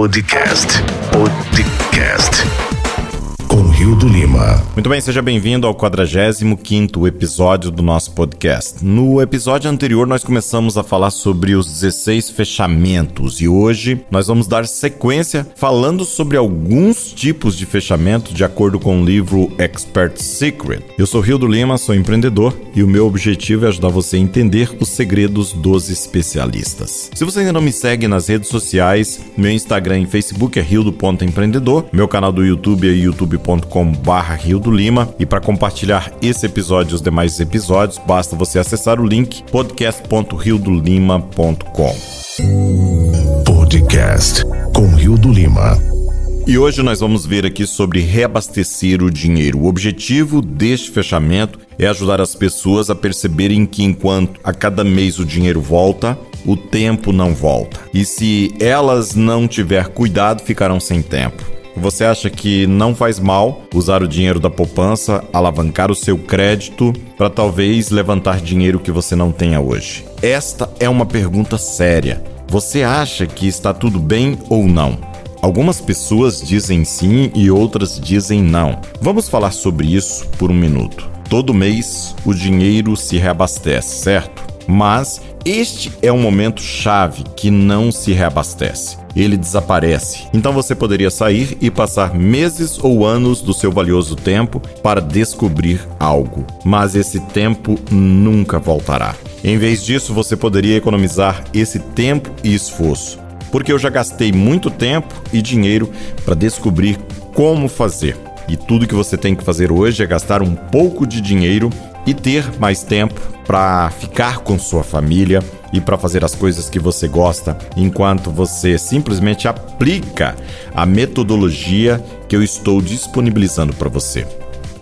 Podcast. Podcast. Com Rio do Lima. Muito bem, seja bem-vindo ao 45 episódio do nosso podcast. No episódio anterior, nós começamos a falar sobre os 16 fechamentos e hoje nós vamos dar sequência falando sobre alguns tipos de fechamento de acordo com o livro Expert Secret. Eu sou Rio do Lima, sou empreendedor e o meu objetivo é ajudar você a entender os segredos dos especialistas. Se você ainda não me segue nas redes sociais, meu Instagram e Facebook é rio.empreendedor, meu canal do YouTube é YouTube youtube.com/barra Rio do Lima. E para compartilhar esse episódio e os demais episódios, basta você acessar o link podcast.riodolima.com. Podcast com Rio do Lima. E hoje nós vamos ver aqui sobre reabastecer o dinheiro. O objetivo deste fechamento é ajudar as pessoas a perceberem que enquanto a cada mês o dinheiro volta, o tempo não volta. E se elas não tiver cuidado, ficarão sem tempo. Você acha que não faz mal usar o dinheiro da poupança, alavancar o seu crédito para talvez levantar dinheiro que você não tenha hoje? Esta é uma pergunta séria. Você acha que está tudo bem ou não? Algumas pessoas dizem sim e outras dizem não. Vamos falar sobre isso por um minuto. Todo mês o dinheiro se reabastece, certo? Mas este é um momento chave que não se reabastece ele desaparece. Então você poderia sair e passar meses ou anos do seu valioso tempo para descobrir algo, mas esse tempo nunca voltará. Em vez disso, você poderia economizar esse tempo e esforço, porque eu já gastei muito tempo e dinheiro para descobrir como fazer. E tudo que você tem que fazer hoje é gastar um pouco de dinheiro e ter mais tempo para ficar com sua família e para fazer as coisas que você gosta, enquanto você simplesmente aplica a metodologia que eu estou disponibilizando para você.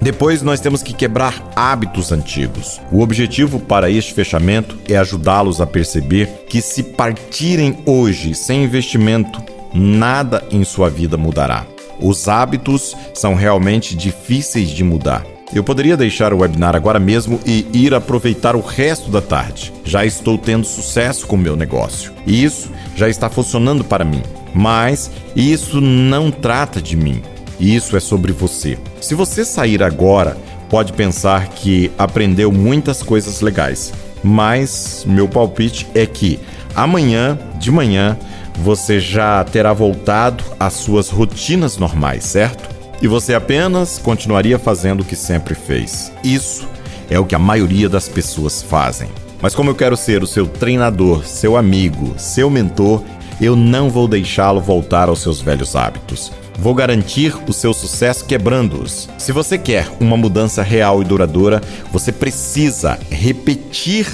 Depois nós temos que quebrar hábitos antigos. O objetivo para este fechamento é ajudá-los a perceber que se partirem hoje sem investimento, nada em sua vida mudará. Os hábitos são realmente difíceis de mudar. Eu poderia deixar o webinar agora mesmo e ir aproveitar o resto da tarde. Já estou tendo sucesso com o meu negócio. E isso já está funcionando para mim. Mas isso não trata de mim. Isso é sobre você. Se você sair agora, pode pensar que aprendeu muitas coisas legais. Mas meu palpite é que amanhã de manhã você já terá voltado às suas rotinas normais, certo? E você apenas continuaria fazendo o que sempre fez. Isso é o que a maioria das pessoas fazem. Mas como eu quero ser o seu treinador, seu amigo, seu mentor, eu não vou deixá-lo voltar aos seus velhos hábitos. Vou garantir o seu sucesso quebrando-os. Se você quer uma mudança real e duradoura, você precisa repetir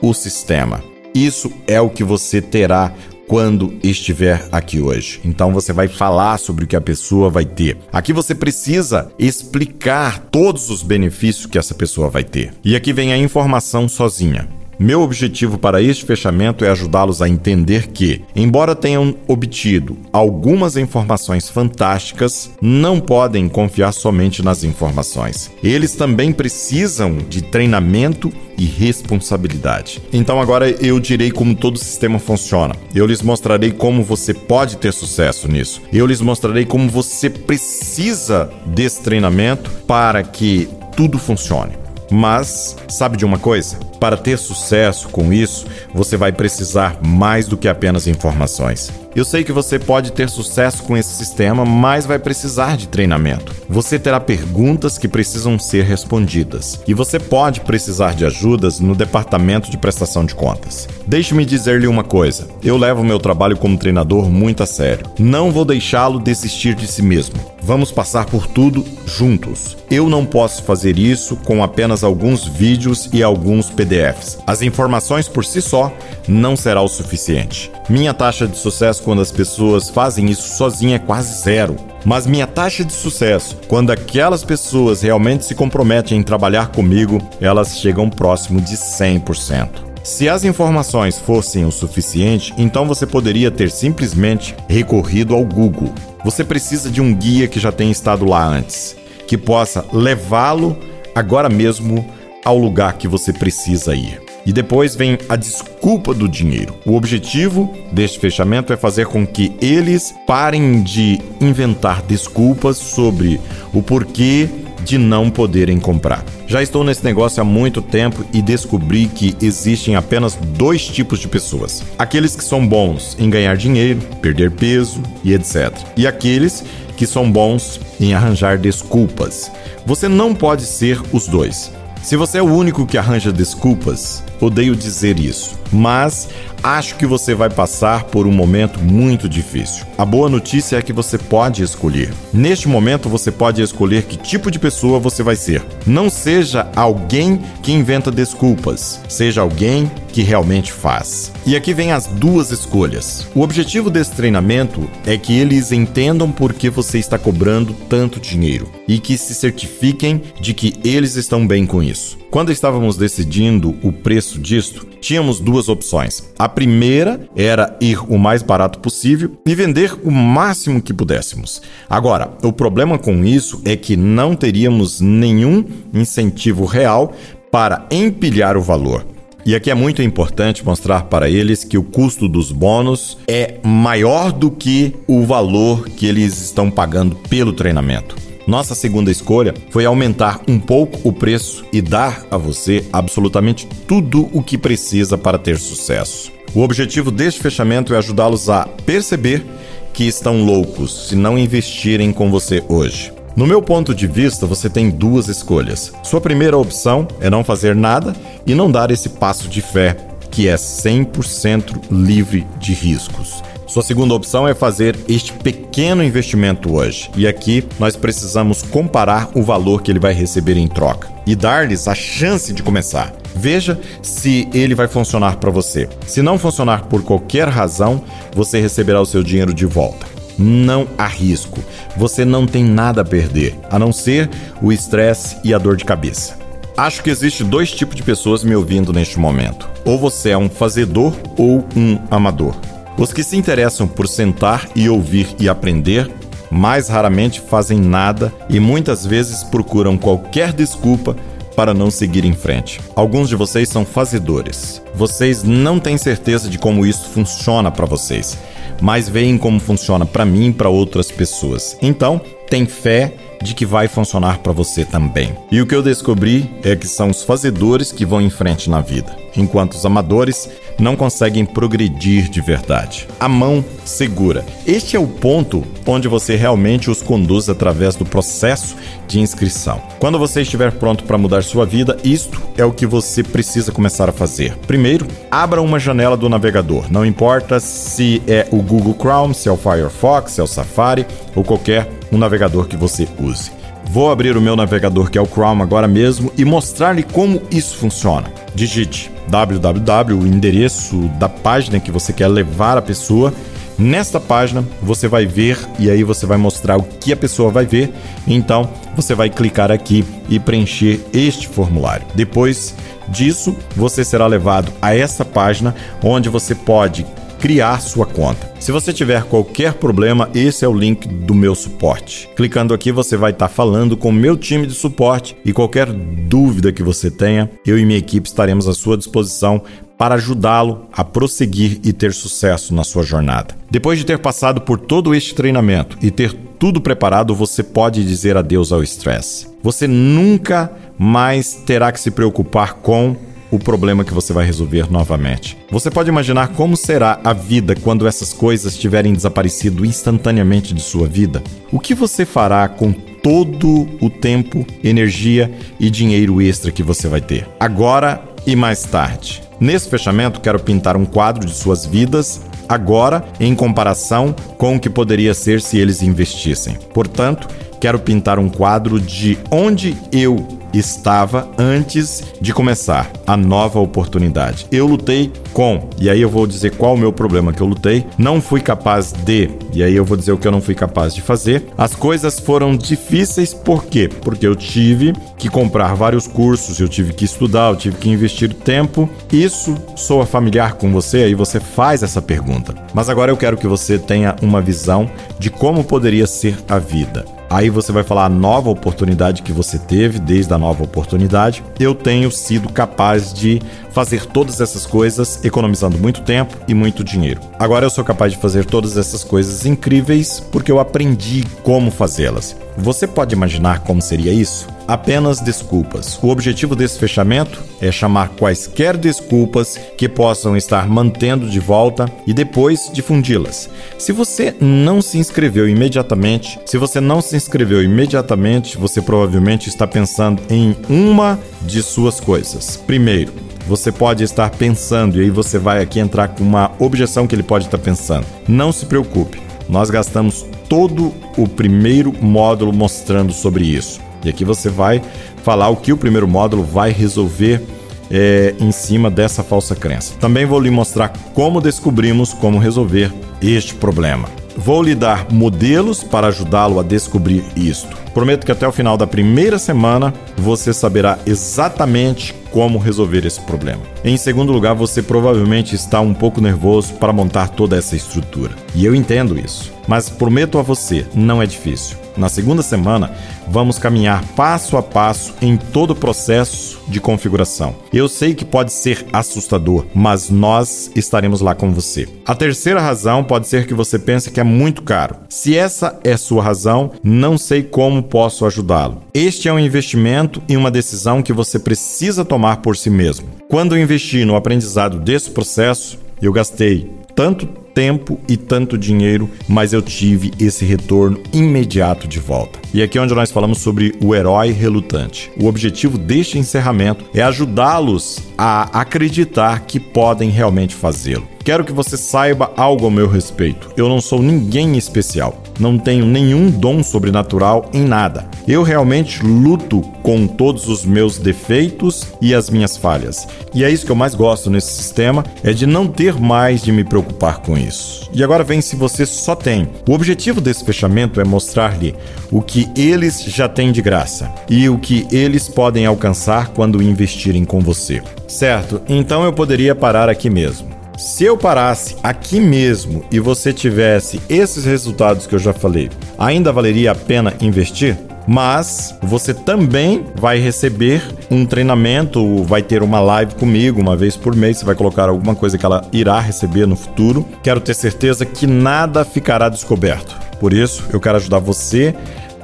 o sistema. Isso é o que você terá quando estiver aqui hoje. Então você vai falar sobre o que a pessoa vai ter. Aqui você precisa explicar todos os benefícios que essa pessoa vai ter. E aqui vem a informação sozinha. Meu objetivo para este fechamento é ajudá-los a entender que, embora tenham obtido algumas informações fantásticas, não podem confiar somente nas informações. Eles também precisam de treinamento e responsabilidade. Então agora eu direi como todo o sistema funciona. Eu lhes mostrarei como você pode ter sucesso nisso. Eu lhes mostrarei como você precisa desse treinamento para que tudo funcione. Mas sabe de uma coisa? Para ter sucesso com isso, você vai precisar mais do que apenas informações. Eu sei que você pode ter sucesso com esse sistema, mas vai precisar de treinamento. Você terá perguntas que precisam ser respondidas e você pode precisar de ajudas no departamento de prestação de contas. Deixe-me dizer-lhe uma coisa: eu levo meu trabalho como treinador muito a sério. Não vou deixá-lo desistir de si mesmo. Vamos passar por tudo juntos. Eu não posso fazer isso com apenas alguns vídeos e alguns PDFs. As informações por si só não será o suficiente. Minha taxa de sucesso quando as pessoas fazem isso sozinha é quase zero. Mas minha taxa de sucesso, quando aquelas pessoas realmente se comprometem em trabalhar comigo, elas chegam próximo de 100%. Se as informações fossem o suficiente, então você poderia ter simplesmente recorrido ao Google. Você precisa de um guia que já tenha estado lá antes, que possa levá-lo agora mesmo ao lugar que você precisa ir. E depois vem a desculpa do dinheiro. O objetivo deste fechamento é fazer com que eles parem de inventar desculpas sobre o porquê de não poderem comprar. Já estou nesse negócio há muito tempo e descobri que existem apenas dois tipos de pessoas: aqueles que são bons em ganhar dinheiro, perder peso e etc. E aqueles que são bons em arranjar desculpas. Você não pode ser os dois. Se você é o único que arranja desculpas, odeio dizer isso, mas acho que você vai passar por um momento muito difícil. A boa notícia é que você pode escolher. Neste momento, você pode escolher que tipo de pessoa você vai ser. Não seja alguém que inventa desculpas, seja alguém que realmente faz. E aqui vem as duas escolhas. O objetivo desse treinamento é que eles entendam por que você está cobrando tanto dinheiro e que se certifiquem de que eles estão bem com isso. Quando estávamos decidindo o preço disto, tínhamos duas opções. A primeira era ir o mais barato possível e vender o máximo que pudéssemos. Agora, o problema com isso é que não teríamos nenhum incentivo real para empilhar o valor. E aqui é muito importante mostrar para eles que o custo dos bônus é maior do que o valor que eles estão pagando pelo treinamento. Nossa segunda escolha foi aumentar um pouco o preço e dar a você absolutamente tudo o que precisa para ter sucesso. O objetivo deste fechamento é ajudá-los a perceber que estão loucos se não investirem com você hoje. No meu ponto de vista, você tem duas escolhas. Sua primeira opção é não fazer nada e não dar esse passo de fé, que é 100% livre de riscos. Sua segunda opção é fazer este pequeno investimento hoje. E aqui nós precisamos comparar o valor que ele vai receber em troca e dar-lhes a chance de começar. Veja se ele vai funcionar para você. Se não funcionar por qualquer razão, você receberá o seu dinheiro de volta. Não há risco. Você não tem nada a perder, a não ser o estresse e a dor de cabeça. Acho que existe dois tipos de pessoas me ouvindo neste momento. Ou você é um fazedor ou um amador. Os que se interessam por sentar e ouvir e aprender mais raramente fazem nada e muitas vezes procuram qualquer desculpa para não seguir em frente. Alguns de vocês são fazedores. Vocês não têm certeza de como isso funciona para vocês, mas veem como funciona para mim e para outras pessoas. Então, tem fé de que vai funcionar para você também. E o que eu descobri é que são os fazedores que vão em frente na vida, enquanto os amadores não conseguem progredir de verdade. A mão segura. Este é o ponto onde você realmente os conduz através do processo de inscrição. Quando você estiver pronto para mudar sua vida, isto é o que você precisa começar a fazer. Primeiro, abra uma janela do navegador. Não importa se é o Google Chrome, se é o Firefox, se é o Safari ou qualquer um navegador que você use. Vou abrir o meu navegador que é o Chrome agora mesmo e mostrar-lhe como isso funciona. Digite www, o endereço da página que você quer levar a pessoa. Nesta página você vai ver e aí você vai mostrar o que a pessoa vai ver. Então você vai clicar aqui e preencher este formulário. Depois disso, você será levado a essa página onde você pode criar sua conta. Se você tiver qualquer problema, esse é o link do meu suporte. Clicando aqui, você vai estar falando com o meu time de suporte e qualquer dúvida que você tenha, eu e minha equipe estaremos à sua disposição para ajudá-lo a prosseguir e ter sucesso na sua jornada. Depois de ter passado por todo este treinamento e ter tudo preparado, você pode dizer adeus ao estresse. Você nunca mais terá que se preocupar com o problema que você vai resolver novamente. Você pode imaginar como será a vida quando essas coisas tiverem desaparecido instantaneamente de sua vida? O que você fará com todo o tempo, energia e dinheiro extra que você vai ter? Agora e mais tarde. Nesse fechamento, quero pintar um quadro de suas vidas agora em comparação com o que poderia ser se eles investissem. Portanto, quero pintar um quadro de onde eu estava antes de começar a nova oportunidade. Eu lutei com, e aí eu vou dizer qual o meu problema que eu lutei, não fui capaz de, e aí eu vou dizer o que eu não fui capaz de fazer. As coisas foram difíceis por quê? Porque eu tive que comprar vários cursos, eu tive que estudar, eu tive que investir tempo. Isso soa familiar com você, aí você faz essa pergunta. Mas agora eu quero que você tenha uma visão de como poderia ser a vida. Aí você vai falar a nova oportunidade que você teve, desde a nova oportunidade. Eu tenho sido capaz de fazer todas essas coisas economizando muito tempo e muito dinheiro. Agora eu sou capaz de fazer todas essas coisas incríveis porque eu aprendi como fazê-las. Você pode imaginar como seria isso? Apenas desculpas. O objetivo desse fechamento é chamar quaisquer desculpas que possam estar mantendo de volta e depois difundi-las. Se você não se inscreveu imediatamente, se você não se inscreveu imediatamente, você provavelmente está pensando em uma de suas coisas. Primeiro, você pode estar pensando, e aí você vai aqui entrar com uma objeção que ele pode estar pensando. Não se preocupe, nós gastamos todo o primeiro módulo mostrando sobre isso. E aqui você vai falar o que o primeiro módulo vai resolver é, em cima dessa falsa crença. Também vou lhe mostrar como descobrimos como resolver este problema. Vou lhe dar modelos para ajudá-lo a descobrir isto. Prometo que até o final da primeira semana você saberá exatamente como resolver esse problema. Em segundo lugar, você provavelmente está um pouco nervoso para montar toda essa estrutura. E eu entendo isso. Mas prometo a você, não é difícil. Na segunda semana, vamos caminhar passo a passo em todo o processo de configuração. Eu sei que pode ser assustador, mas nós estaremos lá com você. A terceira razão pode ser que você pense que é muito caro. Se essa é sua razão, não sei como posso ajudá-lo. Este é um investimento e uma decisão que você precisa tomar por si mesmo. Quando eu investi no aprendizado desse processo, eu gastei tanto tempo e tanto dinheiro, mas eu tive esse retorno imediato de volta. E aqui é onde nós falamos sobre o herói relutante. O objetivo deste encerramento é ajudá-los a acreditar que podem realmente fazê-lo. Quero que você saiba algo ao meu respeito. Eu não sou ninguém especial. Não tenho nenhum dom sobrenatural em nada. Eu realmente luto com todos os meus defeitos e as minhas falhas. E é isso que eu mais gosto nesse sistema, é de não ter mais de me preocupar com isso. E agora vem se você só tem. O objetivo desse fechamento é mostrar-lhe o que eles já têm de graça e o que eles podem alcançar quando investirem com você. Certo? Então eu poderia parar aqui mesmo. Se eu parasse aqui mesmo e você tivesse esses resultados que eu já falei, ainda valeria a pena investir? mas você também vai receber um treinamento, vai ter uma live comigo uma vez por mês, você vai colocar alguma coisa que ela irá receber no futuro. Quero ter certeza que nada ficará descoberto. Por isso, eu quero ajudar você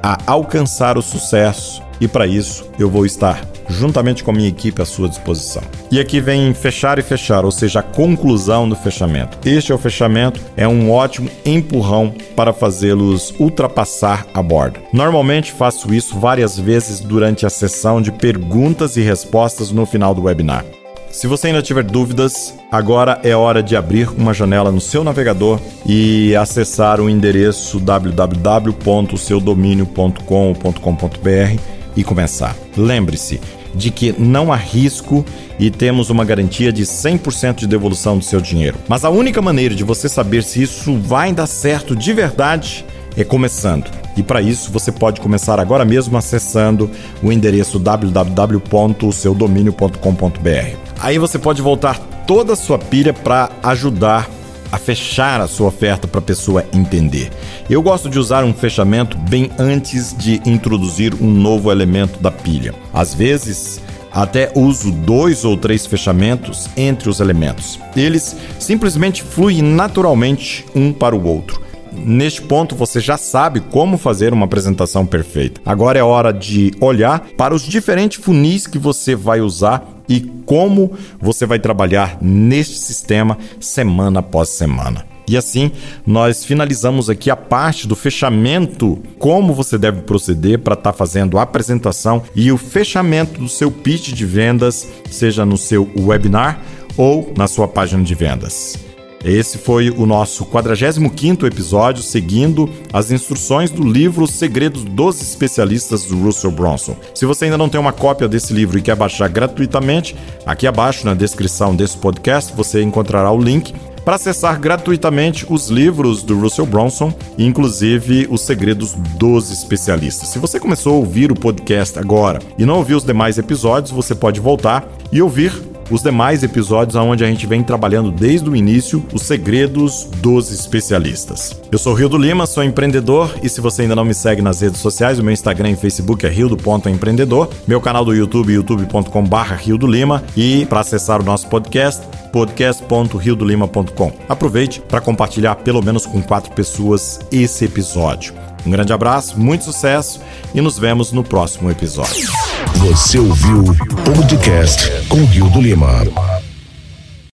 a alcançar o sucesso e para isso eu vou estar juntamente com a minha equipe à sua disposição. E aqui vem fechar e fechar, ou seja, a conclusão do fechamento. Este é o fechamento, é um ótimo empurrão para fazê-los ultrapassar a borda. Normalmente faço isso várias vezes durante a sessão de perguntas e respostas no final do webinar. Se você ainda tiver dúvidas, agora é hora de abrir uma janela no seu navegador e acessar o endereço www.seudomínio.com.br e começar. Lembre-se de que não há risco e temos uma garantia de 100% de devolução do seu dinheiro. Mas a única maneira de você saber se isso vai dar certo de verdade é começando. E para isso você pode começar agora mesmo acessando o endereço www.seudomínio.com.br. Aí você pode voltar toda a sua pilha para ajudar a fechar a sua oferta para a pessoa entender. Eu gosto de usar um fechamento bem antes de introduzir um novo elemento da pilha. Às vezes, até uso dois ou três fechamentos entre os elementos. Eles simplesmente fluem naturalmente um para o outro. Neste ponto, você já sabe como fazer uma apresentação perfeita. Agora é hora de olhar para os diferentes funis que você vai usar e como você vai trabalhar neste sistema semana após semana. E assim, nós finalizamos aqui a parte do fechamento, como você deve proceder para estar tá fazendo a apresentação e o fechamento do seu pitch de vendas, seja no seu webinar ou na sua página de vendas. Esse foi o nosso 45º episódio, seguindo as instruções do livro Os Segredos dos Especialistas do Russell Bronson. Se você ainda não tem uma cópia desse livro e quer baixar gratuitamente, aqui abaixo na descrição desse podcast você encontrará o link para acessar gratuitamente os livros do Russell Bronson, inclusive Os Segredos dos Especialistas. Se você começou a ouvir o podcast agora e não ouviu os demais episódios, você pode voltar e ouvir os demais episódios onde a gente vem trabalhando desde o início os segredos dos especialistas. Eu sou Rio do Lima, sou empreendedor e se você ainda não me segue nas redes sociais, o meu Instagram e Facebook é rio.empreendedor, meu canal do YouTube youtube.com/rio do Lima e para acessar o nosso podcast podcast.riodolima.com. Aproveite para compartilhar pelo menos com quatro pessoas esse episódio. Um grande abraço, muito sucesso e nos vemos no próximo episódio. Você ouviu o podcast com Rio do Lima.